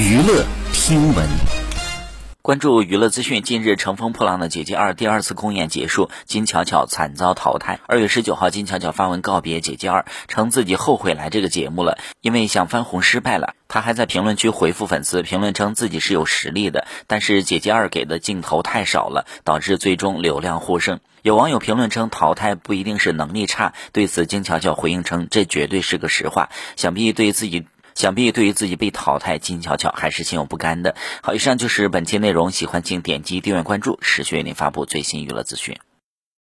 娱乐听闻。关注娱乐资讯，近日《乘风破浪的姐姐二》第二次公演结束，金巧巧惨遭淘汰。二月十九号，金巧巧发文告别《姐姐二》，称自己后悔来这个节目了，因为想翻红失败了。她还在评论区回复粉丝，评论称自己是有实力的，但是《姐姐二》给的镜头太少了，导致最终流量获胜。有网友评论称，淘汰不一定是能力差。对此，金巧巧回应称，这绝对是个实话。想必对自己。想必对于自己被淘汰，金巧巧还是心有不甘的。好，以上就是本期内容，喜欢请点击订阅关注，持续为您发布最新娱乐资讯。